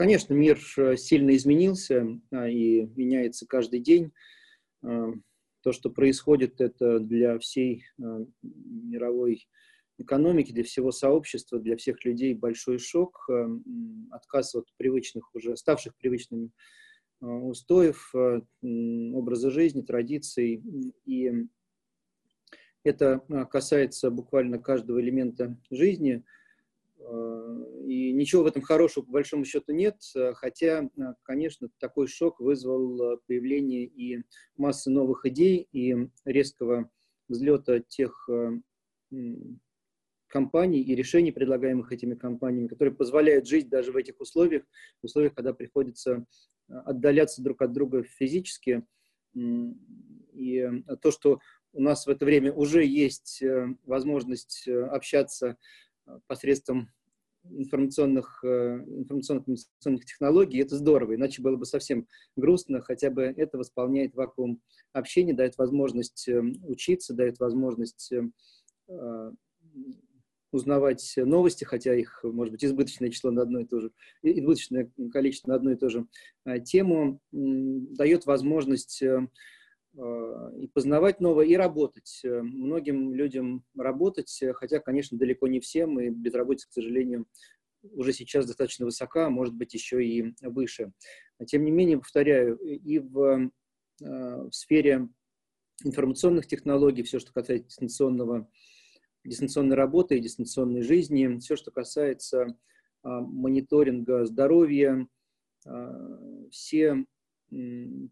Конечно, мир сильно изменился и меняется каждый день. То, что происходит, это для всей мировой экономики, для всего сообщества, для всех людей большой шок, отказ от привычных, уже ставших привычными устоев, образа жизни, традиций. И это касается буквально каждого элемента жизни – и ничего в этом хорошего, по большому счету, нет, хотя, конечно, такой шок вызвал появление и массы новых идей, и резкого взлета тех компаний и решений, предлагаемых этими компаниями, которые позволяют жить даже в этих условиях, в условиях, когда приходится отдаляться друг от друга физически. И то, что у нас в это время уже есть э, возможность э, общаться посредством информационных, э, информационных технологий, это здорово, иначе было бы совсем грустно, хотя бы это восполняет вакуум общения, дает возможность э, учиться, дает возможность э, узнавать новости, хотя их, может быть, избыточное число на одно и то же, избыточное количество на одну и ту же тему, дает возможность и познавать новое, и работать. Э, многим людям работать, э, хотя, конечно, далеко не всем, и безработица, к сожалению, уже сейчас достаточно высока, а может быть еще и выше. Тем не менее, повторяю, и в, в сфере информационных технологий, все, что касается дистанционного, дистанционной работы и дистанционной жизни, все, что касается мониторинга здоровья, все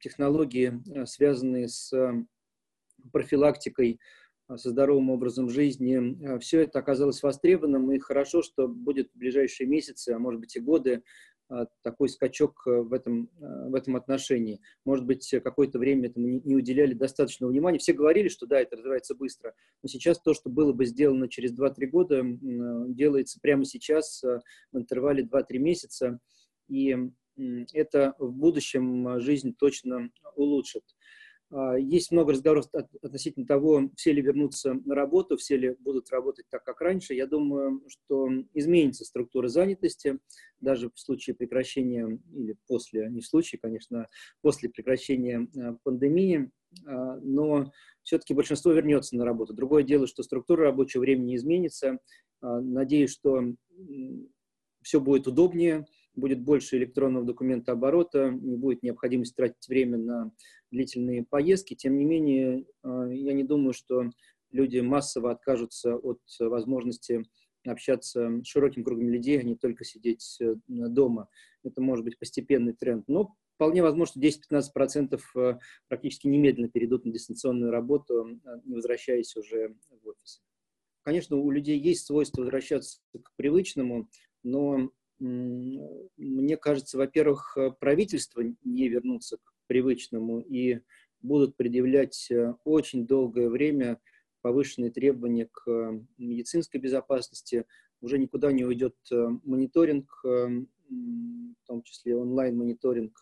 технологии, э, связанные с э, профилактикой, э, со здоровым образом жизни. Все это оказалось востребованным, и хорошо, что будет в ближайшие месяцы, а может быть и годы, такой скачок в этом, в этом отношении. Может быть, какое-то время этому не уделяли достаточного внимания. Все говорили, что да, это развивается быстро, но сейчас то, что было бы сделано через 2-3 года, делается прямо сейчас в интервале 2-3 месяца. И это в будущем а, жизнь точно улучшит. А, есть много разговоров относительно того, все ли вернутся на работу, все ли будут работать так, как раньше. Я думаю, что изменится структура занятости, даже в случае прекращения, или после, не в случае, конечно, после прекращения а, пандемии, но все-таки большинство вернется на работу. Другое дело, что структура рабочего времени изменится. Надеюсь, что все будет удобнее, будет больше электронного документа оборота, не будет необходимости тратить время на длительные поездки. Тем не менее, э, я не думаю, что люди массово откажутся от возможности общаться с широким кругом людей, а не только сидеть э, дома. Это может быть постепенный тренд. Но вполне возможно, что 10-15% э, практически немедленно перейдут на дистанционную работу, не возвращаясь уже в офис. Конечно, у людей есть свойство возвращаться к привычному, но мне кажется, во-первых, э, правительство не вернутся к привычному и будут предъявлять э, очень долгое время повышенные требования к э, медицинской безопасности. Уже никуда не уйдет мониторинг, в том числе онлайн-мониторинг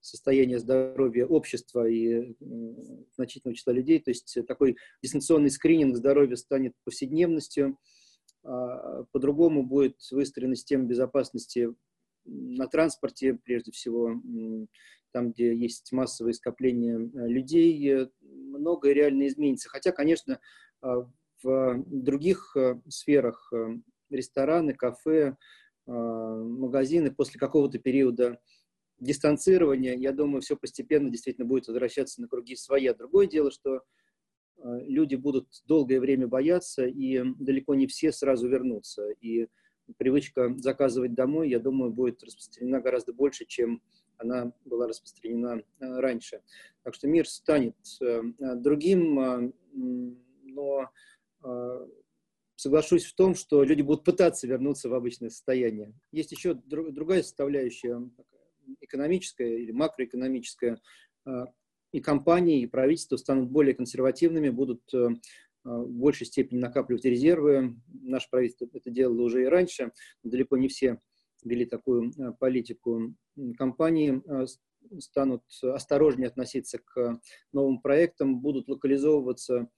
состояния здоровья общества и значительного числа людей. То есть такой дистанционный скрининг здоровья станет повседневностью. А, по-другому будет выстроена система безопасности на транспорте, прежде всего, там, где есть массовые скопления э, людей, э, многое реально изменится. Хотя, конечно, а, в других э, сферах, рестораны, кафе, а, магазины после какого-то периода дистанцирования, я думаю, все постепенно действительно будет возвращаться на круги своя. Другое дело, что люди будут долгое время бояться, и далеко не все сразу вернутся. И привычка заказывать домой, я думаю, будет распространена гораздо больше, чем она была распространена э, раньше. Так что мир станет э, другим, но соглашусь в том, что люди будут пытаться вернуться в обычное состояние. Есть еще другая составляющая, экономическая или макроэкономическая, и компании, и правительство станут более консервативными, будут э, э, в большей степени накапливать резервы. Наше правительство это делало уже и раньше. Далеко не все вели такую э, политику. Компании станут осторожнее относиться к новым проектам, будут локализовываться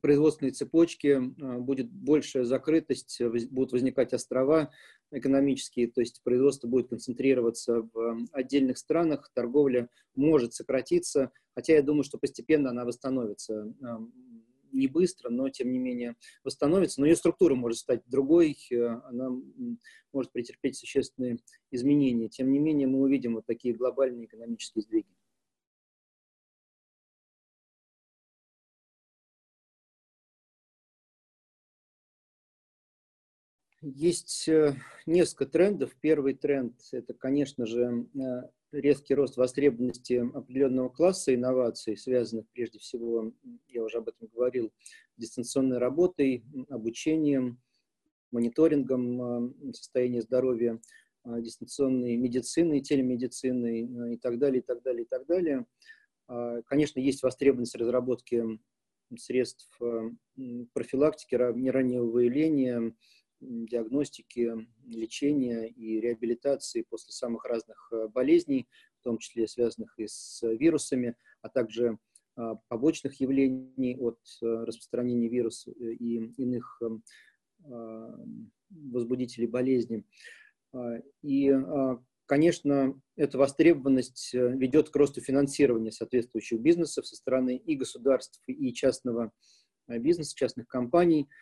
производственной цепочки будет большая закрытость, будут возникать острова экономические, то есть производство будет концентрироваться в отдельных странах, торговля может сократиться, хотя я думаю, что постепенно она восстановится не быстро, но тем не менее восстановится, но ее структура может стать другой, э, она может претерпеть существенные изменения. Тем не менее мы увидим вот такие глобальные экономические сдвиги. Есть э, несколько трендов. Первый тренд – это, конечно же, э, резкий рост востребованности определенного класса инноваций, связанных прежде всего, я уже об этом говорил, дистанционной работой, обучением, мониторингом э, состояния здоровья, дистанционной медициной, телемедициной э, и так далее, и так далее, и так далее. Конечно, есть востребованность разработки средств профилактики, раннего выявления, диагностики, лечения и реабилитации после самых разных э, болезней, в том числе связанных и с вирусами, а также а, побочных явлений от э, распространения вируса э, и иных а, возбудителей болезни. А, и, конечно, эта востребованность ведет к росту финансирования соответствующих бизнесов со стороны и государств, и частного бизнеса, частных компаний –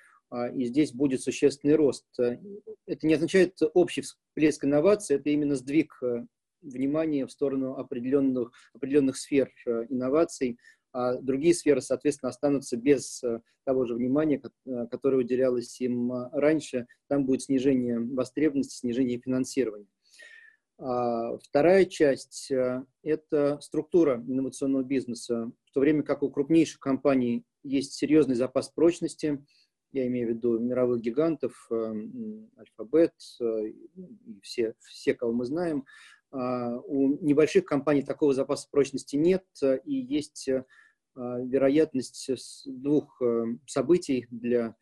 и здесь будет существенный рост. Это не означает общий всплеск инноваций, это именно сдвиг э, внимания в сторону определенных, определенных сфер э, инноваций, а другие сферы, соответственно, останутся без э, того же внимания, которое уделялось им раньше. Там будет снижение востребованности, снижение финансирования. А вторая часть – это структура инновационного бизнеса. В то время как у крупнейших компаний есть серьезный запас прочности – я имею в виду мировых гигантов, Альфабет э, и все, все, кого мы знаем. А, у небольших компаний такого запаса прочности нет, э, и есть э, вероятность двух событий для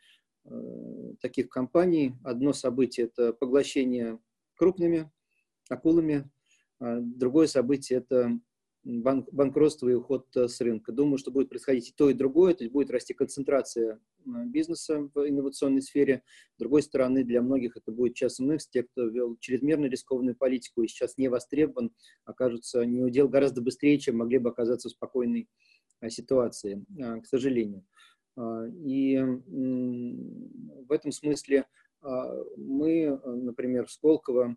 таких компаний. Одно событие – это поглощение крупными акулами, а другое событие – это банк, банкротство и уход с рынка. Думаю, что будет происходить и то, и другое, то есть будет расти концентрация Э, бизнеса в инновационной сфере. С другой стороны, для многих это будет час X. Те, кто вел чрезмерно рискованную политику и сейчас не востребован, окажутся не удел гораздо быстрее, чем могли бы оказаться в спокойной э, ситуации, э, к сожалению. И в этом смысле мы, например, в Сколково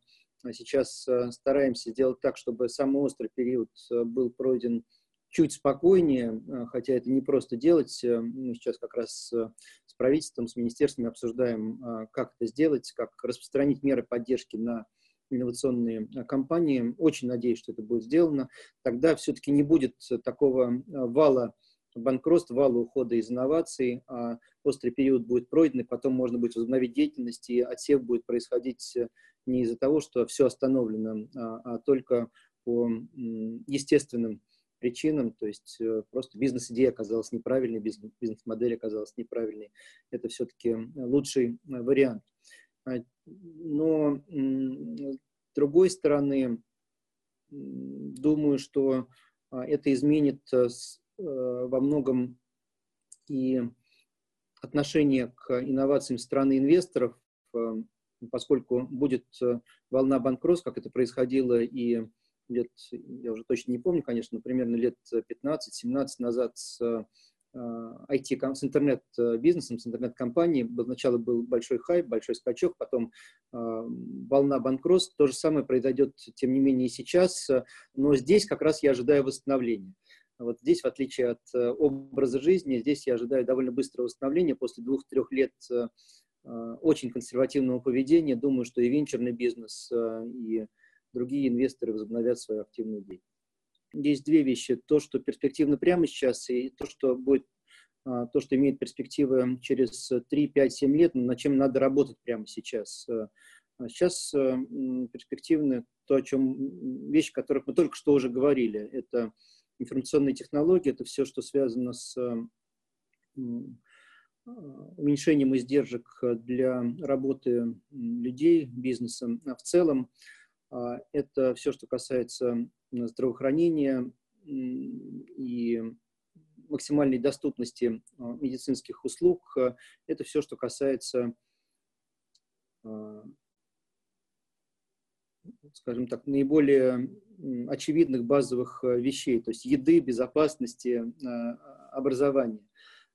сейчас стараемся сделать так, чтобы самый острый период был пройден чуть спокойнее, э, хотя это не просто делать. Э, мы сейчас как раз с правительством, с министерствами обсуждаем, э, как это сделать, как распространить меры поддержки на инновационные компании. Очень надеюсь, что это будет сделано. Тогда все-таки не будет такого вала банкротств, вала ухода из инноваций, а острый период будет пройден, и потом можно будет возобновить деятельность, и отсев будет происходить не из-за того, что все остановлено, а, а только по естественным причинам, то есть э, просто бизнес-идея оказалась неправильной, бизнес-модель оказалась неправильной. Это все-таки лучший э, вариант. А, но с другой стороны, думаю, что а, это изменит э, во многом и отношение к инновациям страны инвесторов, поскольку будет волна банкротств, как это происходило и лет, я уже точно не помню, конечно, но примерно лет 15-17 назад с IT, э, с интернет-бизнесом, с интернет-компанией. Сначала был большой хайп, большой скачок, потом э, волна банкротств. То же самое произойдет, тем не менее, и сейчас. Но здесь как раз я ожидаю восстановления. Вот здесь, в отличие от э, образа жизни, здесь я ожидаю довольно быстрого восстановления после двух-трех лет очень консервативного поведения. Думаю, что и венчурный бизнес, и другие инвесторы возобновят свою активную деятельность. Есть две вещи. То, что перспективно прямо сейчас, и то, что будет а, то, что имеет перспективы через 3, 5, 7 лет, над чем надо работать прямо сейчас. А сейчас а, перспективны то, о чем вещи, о которых мы только что уже говорили. Это информационные технологии, это все, что связано с уменьшением издержек для работы людей, бизнеса в целом. А, это все, что касается здравоохранения и максимальной доступности медицинских услуг. Это все, что касается скажем так, наиболее очевидных базовых вещей, то есть еды, безопасности, образования.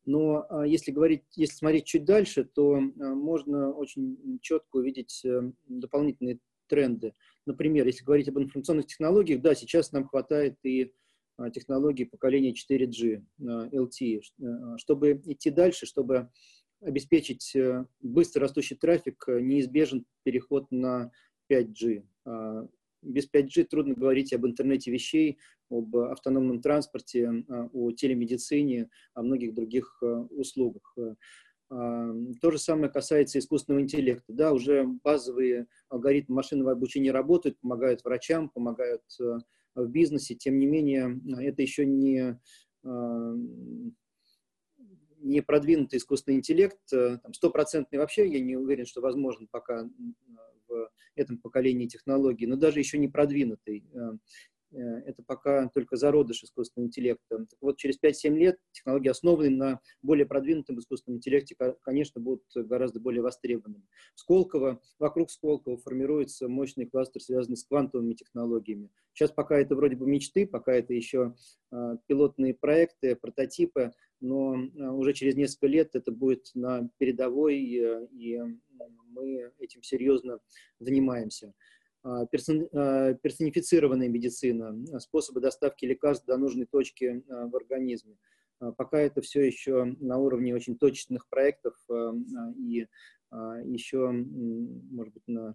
Но если говорить, если смотреть чуть дальше, то можно очень четко увидеть дополнительные тренды. Например, если говорить об информационных технологиях, да, сейчас нам хватает и а, технологий поколения 4G, LTE. А, чтобы идти дальше, чтобы обеспечить э, быстро растущий трафик, э, неизбежен переход на 5G. А, без 5G трудно говорить об интернете вещей, об автономном транспорте, о телемедицине, о многих других э, услугах. То же самое касается искусственного интеллекта. Да, уже базовые алгоритмы машинного обучения работают, помогают врачам, помогают э, в бизнесе. Тем не менее, это еще не, не продвинутый искусственный интеллект. Э, стопроцентный вообще, я не уверен, что возможен пока в этом поколении технологий, но даже еще не продвинутый. Э, это пока только зародыш искусственного интеллекта. Так вот, через 5-7 лет технологии, основанные на более продвинутом искусственном интеллекте, конечно, будут гораздо более востребованными. Сколково, вокруг Сколково формируется мощный кластер, связанный с квантовыми технологиями. Сейчас пока это вроде бы мечты, пока это еще э, пилотные проекты, прототипы, но э, уже через несколько лет это будет на передовой, и мы этим серьезно занимаемся. А, а, персонифицированная медицина, а, способы доставки лекарств до нужной точки в организме. Пока это все еще на уровне очень точечных проектов и еще, может быть, на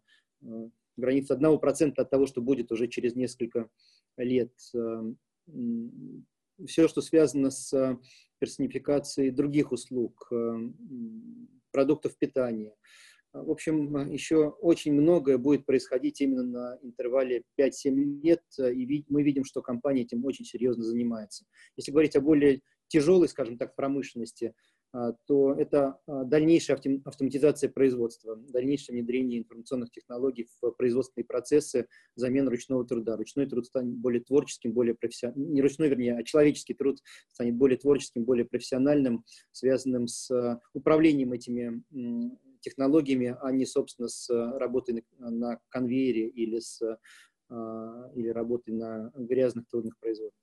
границе 1% от того, что будет уже через несколько лет. Все, что связано с персонификацией других услуг, продуктов питания – в общем, еще очень многое будет происходить именно на интервале 5-7 лет, и мы видим, что компания этим очень серьезно занимается. Если говорить о более тяжелой, скажем так, промышленности, а, то это а, дальнейшая автоматизация производства, дальнейшее внедрение информационных технологий в производственные процессы, замена ручного труда. Ручной труд станет более творческим, более профессиональным, не ручной, вернее, а человеческий труд станет более творческим, более профессиональным, связанным с а, управлением этими технологиями, а не, собственно, с э, работой на, конвейере или, с, а, или работой на грязных трудных производствах.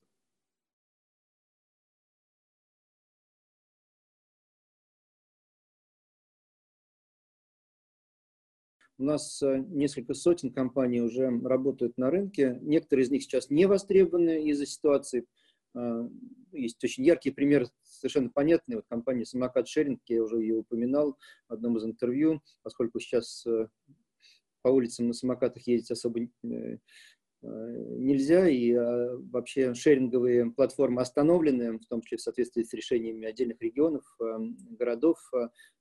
У нас э, несколько сотен компаний уже работают на рынке. Некоторые из них сейчас не востребованы из-за ситуации. Есть очень яркий пример совершенно понятный. Вот компания «Самокат Шеринг», я уже ее упоминал в одном из интервью, поскольку сейчас э, по улицам на самокатах ездить особо э, э, нельзя, и вообще шеринговые платформы остановлены, в том числе в соответствии с решениями отдельных регионов, городов.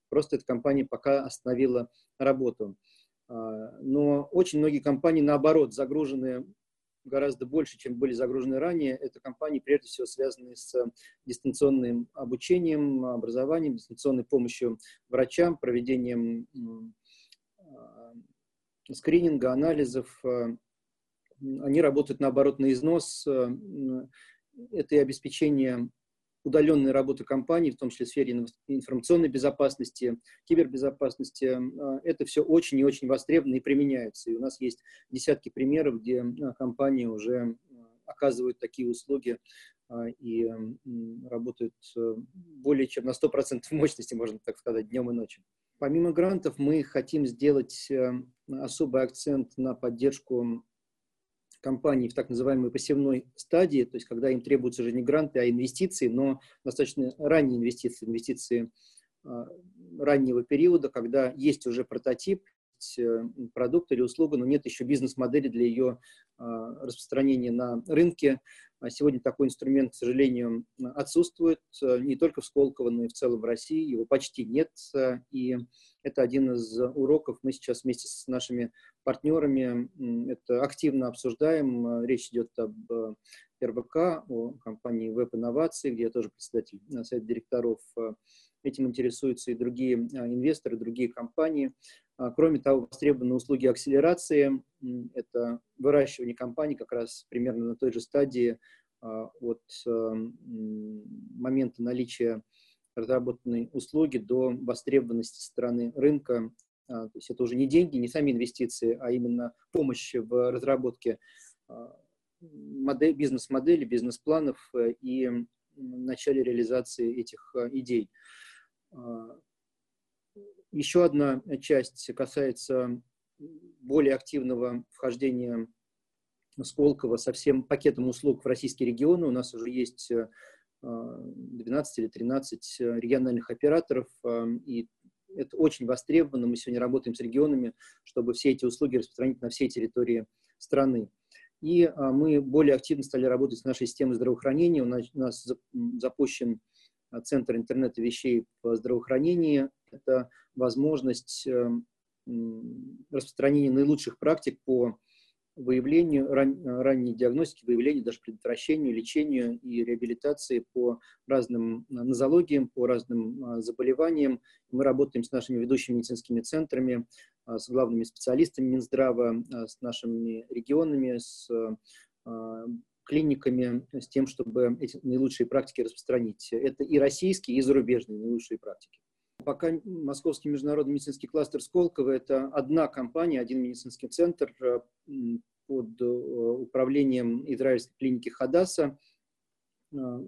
Просто эта компания пока остановила работу. Но очень многие компании, наоборот, загружены гораздо больше, чем были загружены ранее. Это компании, прежде всего, связанные с дистанционным обучением, образованием, дистанционной помощью врачам, проведением а, скрининга, анализов. А, они работают, наоборот, на износ. Это и обеспечение удаленной работы компаний, в том числе в сфере информационной безопасности, кибербезопасности, а, это все очень и очень востребовано и применяется. И у нас есть десятки примеров, где а, компании уже а, оказывают такие услуги и работают более чем на 100% мощности, можно так сказать, днем и ночью. Помимо грантов мы хотим сделать особый акцент на поддержку компаний в так называемой пассивной стадии, то есть когда им требуются уже не гранты, а инвестиции, но достаточно ранние инвестиции, инвестиции а, раннего периода, когда есть уже прототип, э, продукт или услуга, но нет еще бизнес-модели для ее а, распространения на рынке. А сегодня такой инструмент, к сожалению, отсутствует э, не только в Сколково, но и в целом в России. Его почти нет. Э, и это один из уроков. Мы сейчас вместе с нашими партнерами это активно обсуждаем. Речь идет об РВК, о компании Web Инновации, где я тоже председатель совета директоров. Этим интересуются и другие инвесторы, другие компании. А, кроме того, востребованы услуги акселерации. Это выращивание компаний как раз примерно на той же стадии от момента наличия разработанной услуги до востребованности стороны рынка. То есть это уже не деньги, не сами инвестиции, а именно помощь в разработке модель, бизнес-модели, бизнес-планов и начале реализации этих идей. Еще одна часть касается более активного вхождения Сколково со всем пакетом услуг в российские регионы. У нас уже есть 12 или 13 региональных операторов, и это очень востребовано. Мы сегодня работаем с регионами, чтобы все эти услуги распространить на всей территории страны. И мы более активно стали работать с нашей системой здравоохранения. У нас, у нас запущен Центр интернета вещей в здравоохранении. Это возможность эм, распространения наилучших практик по выявлению, ран, ранней диагностике, выявлению, даже предотвращению, лечению и реабилитации по разным нозологиям, по разным а, заболеваниям. Мы работаем с нашими ведущими медицинскими центрами, с главными специалистами Минздрава, с нашими регионами, с клиниками с тем, чтобы эти наилучшие практики распространить. Это и российские, и зарубежные наилучшие практики. Пока Московский международный медицинский кластер Сколково – это одна компания, один медицинский центр э, под э, управлением израильской клиники Хадаса. Э,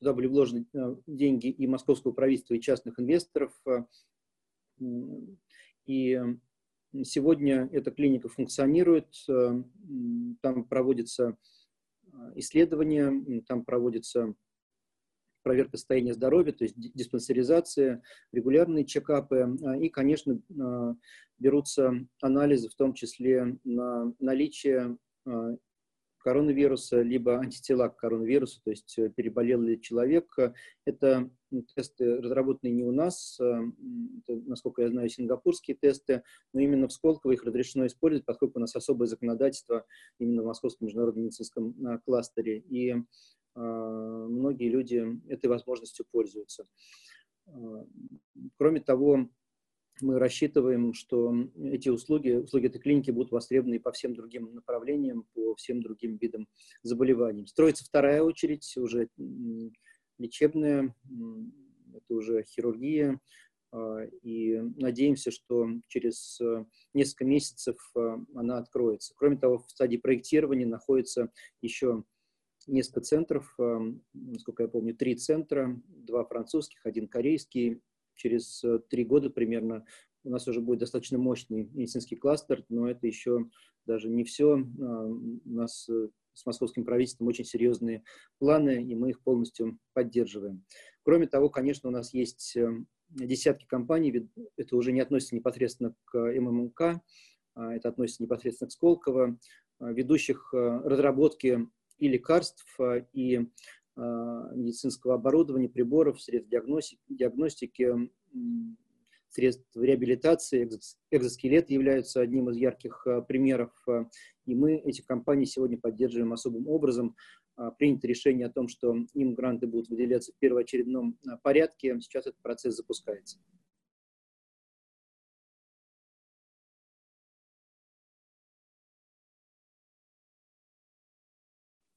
туда были вложены деньги и московского правительства, и частных инвесторов. И сегодня эта клиника функционирует, там проводится исследования, там проводится проверка состояния здоровья, то есть диспансеризация, регулярные чекапы а, и, конечно, а, берутся анализы, в том числе на наличие а, коронавируса, либо антитела к коронавирусу, то есть э, переболел ли человек. Это тесты разработанные не у нас, это, насколько я знаю, сингапурские тесты, но именно в Сколково их разрешено использовать, поскольку у нас особое законодательство именно в Московском международном медицинском кластере. И многие люди этой возможностью пользуются. А, кроме того, мы рассчитываем, что эти услуги, услуги этой клиники будут востребованы по всем другим направлениям, по всем другим видам заболеваний. Строится вторая очередь, уже лечебная, это уже хирургия, а, и надеемся, что через несколько месяцев она откроется. Кроме того, в стадии проектирования находится еще несколько центров, эм, насколько я помню, три центра, два французских, один корейский. Через э, три года примерно у нас уже будет достаточно мощный медицинский кластер, но это еще даже не все. Эм, у нас э, с московским правительством очень серьезные планы, и мы их полностью поддерживаем. Кроме того, конечно, у нас есть эм, десятки компаний, это уже не относится непосредственно к ММК, а это относится непосредственно к Сколково, э, ведущих разработки и лекарств, а, и а, медицинского оборудования, приборов, средств диагностики, диагностики средств реабилитации, экзоскелет являются одним из ярких а, примеров, и мы эти компании сегодня поддерживаем особым образом. Принято решение о том, что им гранты будут выделяться в первоочередном порядке. Сейчас этот процесс запускается.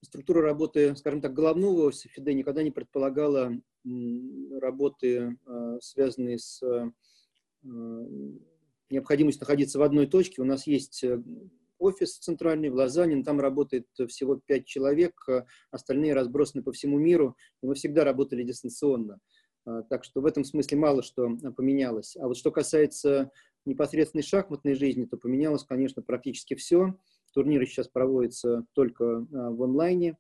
Структура работы, скажем так, головного ФИДЕ никогда не предполагала работы, а, связанные с а, необходимостью находиться в одной точке. У нас есть э, офис центральный в Лозанне, там работает всего пять человек, а остальные разбросаны по всему миру, и мы всегда работали дистанционно. Так что в этом смысле мало что поменялось. А вот что касается непосредственной шахматной жизни, то поменялось, конечно, практически все. Турниры сейчас проводятся только а, в онлайне.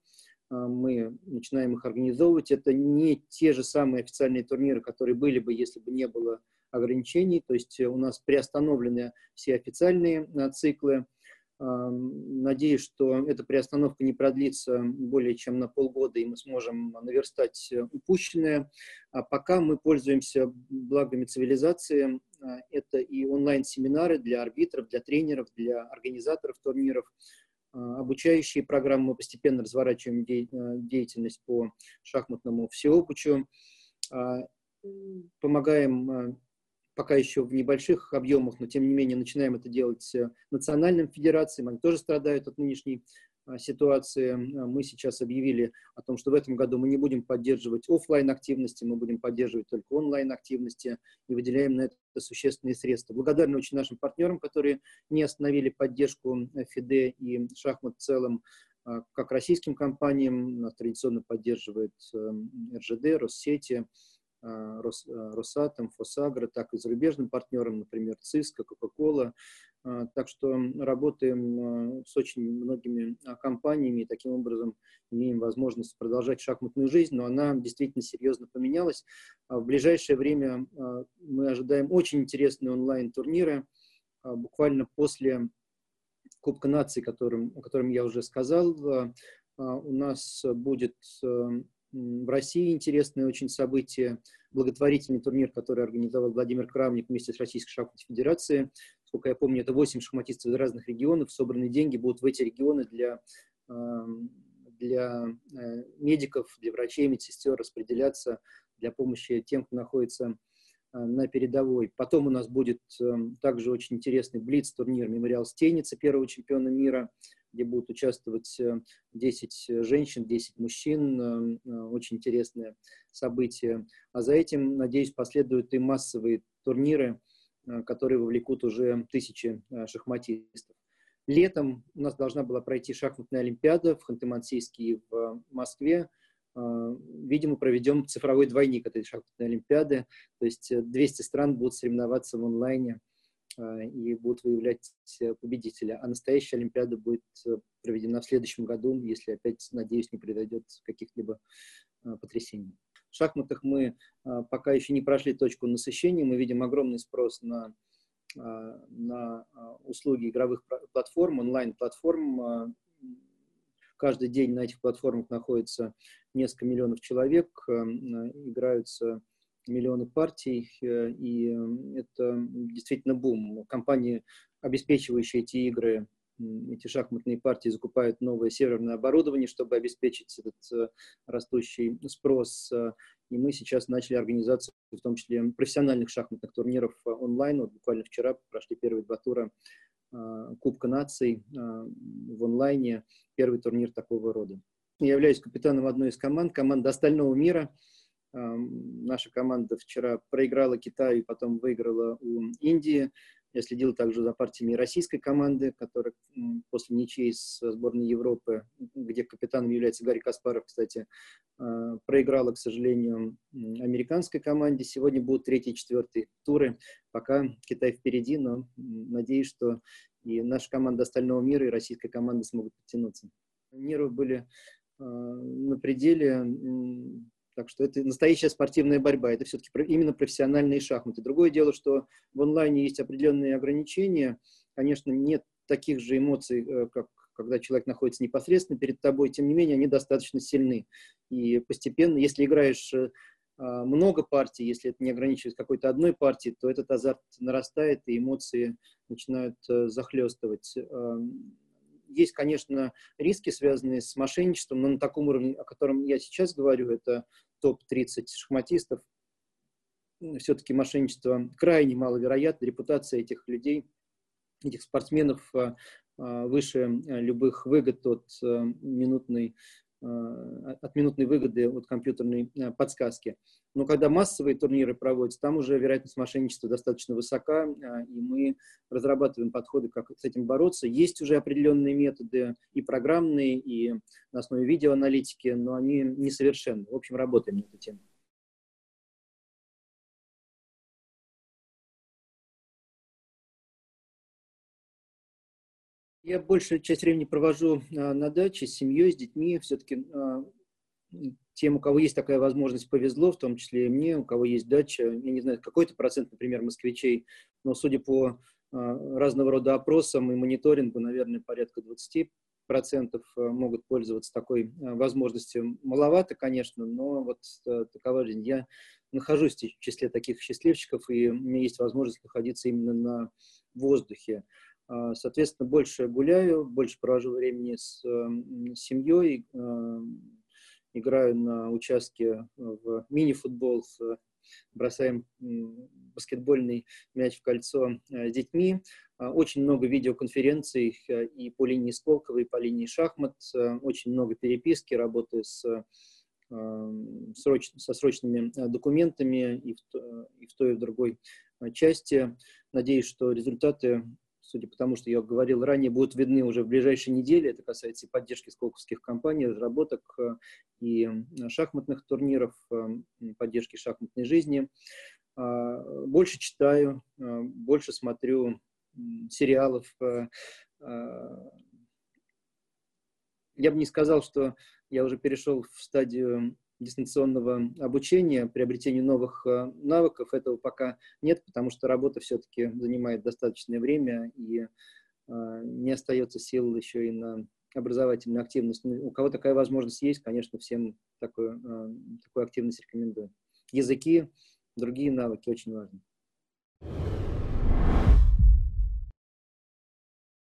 А, мы начинаем их организовывать. Это не те же самые официальные турниры, которые были бы, если бы не было ограничений. То есть у нас приостановлены все официальные а, циклы. Надеюсь, что эта приостановка не продлится более чем на полгода, и мы сможем наверстать упущенное. А пока мы пользуемся благами цивилизации. А, это и онлайн-семинары для арбитров, для тренеров, для организаторов турниров, а, обучающие программы. Мы постепенно разворачиваем а, деятельность по шахматному всеобучу. Помогаем пока еще в небольших объемах, но тем не менее начинаем это делать национальным федерациям. Они тоже страдают от нынешней ситуации мы сейчас объявили о том, что в этом году мы не будем поддерживать офлайн активности, мы будем поддерживать только онлайн активности и выделяем на это существенные средства. Благодарны очень нашим партнерам, которые не остановили поддержку ФИДЕ и шахмат в целом, как российским компаниям, нас традиционно поддерживает РЖД, Россети, Рос, Росатом, Фосагро, так и зарубежным партнерам, например, ЦИСКО, Кока-Кола, а, так что работаем а, с очень многими а, компаниями и таким образом имеем возможность продолжать шахматную жизнь, но она действительно серьезно поменялась. В ближайшее время мы ожидаем очень интересные онлайн-турниры. Буквально после Кубка наций, которым, о котором я уже сказал, у нас будет в России интересное очень событие, благотворительный турнир, который организовал Владимир Крамник вместе с Российской шахматной федерацией. Сколько я помню, это 8 шахматистов из разных регионов, собранные деньги будут в эти регионы для, эм, для э, медиков, для врачей, медсестер распределяться для помощи тем, кто находится э, на передовой. Потом у нас будет эм, также очень интересный Блиц-турнир «Мемориал Стейницы», первого чемпиона мира, где будут участвовать 10 э, женщин, 10 мужчин. Эм, очень интересное событие. А за этим, надеюсь, последуют и массовые турниры, Э, которые вовлекут уже тысячи э, шахматистов. Летом у нас должна была пройти шахматная олимпиада в Ханты-Мансийске и в Москве. Э, видимо, проведем цифровой двойник этой шахматной олимпиады, то есть 200 стран будут соревноваться в онлайне и будут выявлять победителя. А настоящая Олимпиада будет проведена в следующем году, если опять, надеюсь, не произойдет каких-либо потрясений. В шахматах мы пока еще не прошли точку насыщения, мы видим огромный спрос на, на услуги игровых платформ, онлайн-платформ. Каждый день на этих платформах находится несколько миллионов человек, играются миллионы партий, э, и это действительно бум. Компании, обеспечивающие эти игры, эти шахматные партии закупают новое серверное оборудование, чтобы обеспечить этот э, растущий спрос. Э, и мы сейчас начали организацию, в том числе профессиональных шахматных турниров онлайн. Вот буквально вчера прошли первые два тура Кубка наций в онлайне, первый турнир такого рода. Я являюсь капитаном одной из команд, команда «Остального мира». Наша команда вчера проиграла Китаю и потом выиграла у Индии. Я следил также за партиями российской команды, которая после ничьей с сборной Европы, где капитаном является Гарри Каспаров, кстати, а, проиграла, к сожалению, американской команде. Сегодня будут третий и четвертый туры. Пока Китай впереди, но надеюсь, что и наша команда остального мира, и российская команда смогут подтянуться. Нервы были а, на пределе так что это настоящая спортивная борьба, это все-таки именно профессиональные шахматы. Другое дело, что в онлайне есть определенные ограничения. Конечно, нет таких же эмоций, э, как когда человек находится непосредственно перед тобой, тем не менее, они достаточно сильны. И постепенно, если играешь э, а, много партий, если это не ограничивается какой-то одной партией, то этот азарт нарастает, и эмоции начинают э, захлестывать есть, конечно, риски, связанные с мошенничеством, но на таком уровне, о котором я сейчас говорю, это топ-30 шахматистов, все-таки мошенничество крайне маловероятно, репутация этих людей, этих спортсменов а, а, выше любых выгод от а, минутной Э, от минутной выгоды от компьютерной э, подсказки. Но когда массовые турниры проводятся, там уже вероятность мошенничества достаточно высока, э, и мы разрабатываем подходы, как с этим бороться. Есть уже определенные методы и программные, и на основе видеоаналитики, но они несовершенны. В общем, работаем над этой Я большую часть времени провожу а, на даче с семьей, с детьми. Все-таки а, тем, у кого есть такая возможность, повезло, в том числе и мне, у кого есть дача. Я не знаю, какой-то процент, например, москвичей, но судя по а, разного рода опросам и мониторингу, наверное, порядка 20 процентов могут пользоваться такой возможностью. Маловато, конечно, но вот такова жизнь. Я нахожусь в числе таких счастливчиков, и у меня есть возможность находиться именно на воздухе. А, соответственно, больше гуляю, больше провожу времени с семьей, эм, играю на участке в мини-футбол бросаем баскетбольный мяч в кольцо с детьми. Очень много видеоконференций и по линии Сколково, и по линии шахмат. Очень много переписки, работы с сроч, со срочными документами и в, и в той, и в другой части. Надеюсь, что результаты судя по тому, что я говорил ранее, будут видны уже в ближайшие недели. Это касается и поддержки сколковских компаний, разработок э, и шахматных турниров, э, поддержки шахматной жизни. А, больше читаю, э, больше смотрю сериалов. Я бы не сказал, что я уже перешел в стадию дистанционного обучения, приобретению новых э, навыков, этого пока нет, потому что работа все-таки занимает достаточное время и э, не остается сил еще и на образовательную активность. Ну, у кого такая возможность есть, конечно, всем такую, э, такую активность рекомендую. Языки, другие навыки очень важны.